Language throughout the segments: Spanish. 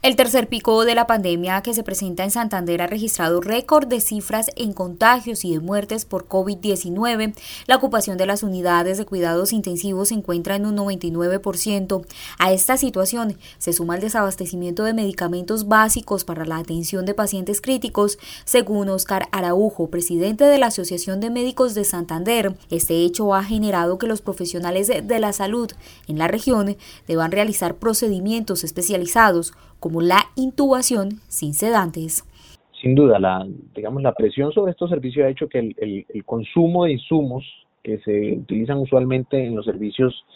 El tercer pico de la pandemia que se presenta en Santander ha registrado récord de cifras en contagios y de muertes por COVID-19. La ocupación de las unidades de cuidados intensivos se encuentra en un 99%. A esta situación se suma el desabastecimiento de medicamentos básicos para la atención de pacientes críticos, según Oscar Araujo, presidente de la Asociación de Médicos de Santander. Este hecho ha generado que los profesionales de la salud en la región deban realizar procedimientos especializados como la intubación sin sedantes. Sin duda, la, digamos, la presión sobre estos servicios ha hecho que el, consumo de insumos que se utilizan usualmente en los servicios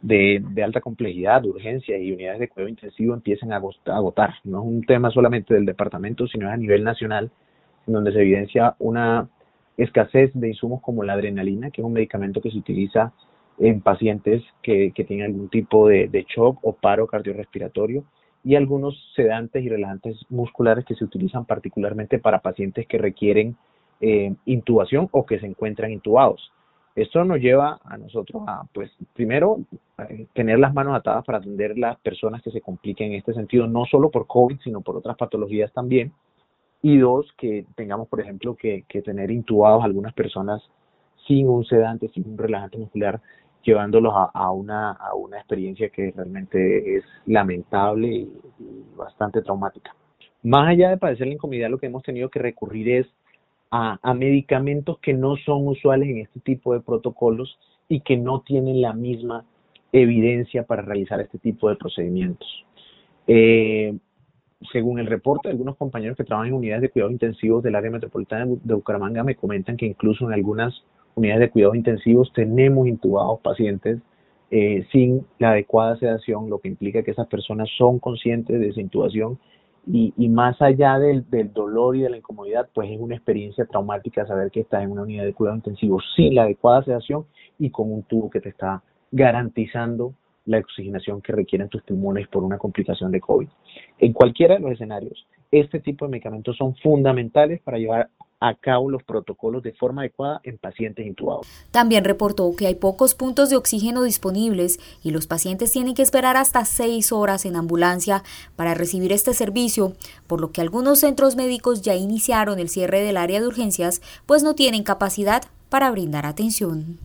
de, alta complejidad, de urgencia y unidades de cuidado intensivo empiecen a agotar. No es un tema solamente del departamento, sino a nivel nacional, en donde se evidencia una escasez de insumos como la adrenalina, que es un medicamento que se utiliza en pacientes que, que tienen algún tipo de, de shock o paro cardiorrespiratorio y algunos sedantes y relajantes musculares que se utilizan particularmente para pacientes que requieren eh, intubación o que se encuentran intubados. Esto nos lleva a nosotros a, pues, primero, tener las manos atadas para atender las personas que se compliquen en este sentido, no solo por COVID, sino por otras patologías también. Y dos, que tengamos, por ejemplo, que, que tener intubados algunas personas sin un sedante, sin un relajante muscular, llevándolos a, una, a una experiencia que realmente es lamentable y, bastante traumática. Más allá de padecer la incomodidad, lo que hemos tenido que recurrir es a, a, medicamentos que no son usuales en este tipo de protocolos y que no tienen la misma evidencia para realizar este tipo de procedimientos. Eh, según el reporte algunos compañeros que trabajan en unidades de cuidados intensivos del área metropolitana de Bucaramanga, me comentan que incluso en algunas unidades de cuidados intensivos tenemos intubados pacientes eh, sin la adecuada sedación, lo que implica que esas personas son conscientes de esa intubación y, y más allá del, dolor y de la incomodidad, pues es una experiencia traumática saber que estás en una unidad de cuidados intensivos sin la adecuada sedación y con un tubo que te está garantizando la oxigenación que requieren tus pulmones por una complicación de COVID. En cualquiera de los escenarios, este tipo de medicamentos son fundamentales para llevar a cabo los protocolos de forma adecuada en pacientes intubados. También reportó que hay pocos puntos de oxígeno disponibles y los pacientes tienen que esperar hasta seis horas en ambulancia para recibir este servicio, por lo que algunos centros médicos ya iniciaron el cierre del área de urgencias, pues no tienen capacidad para brindar atención.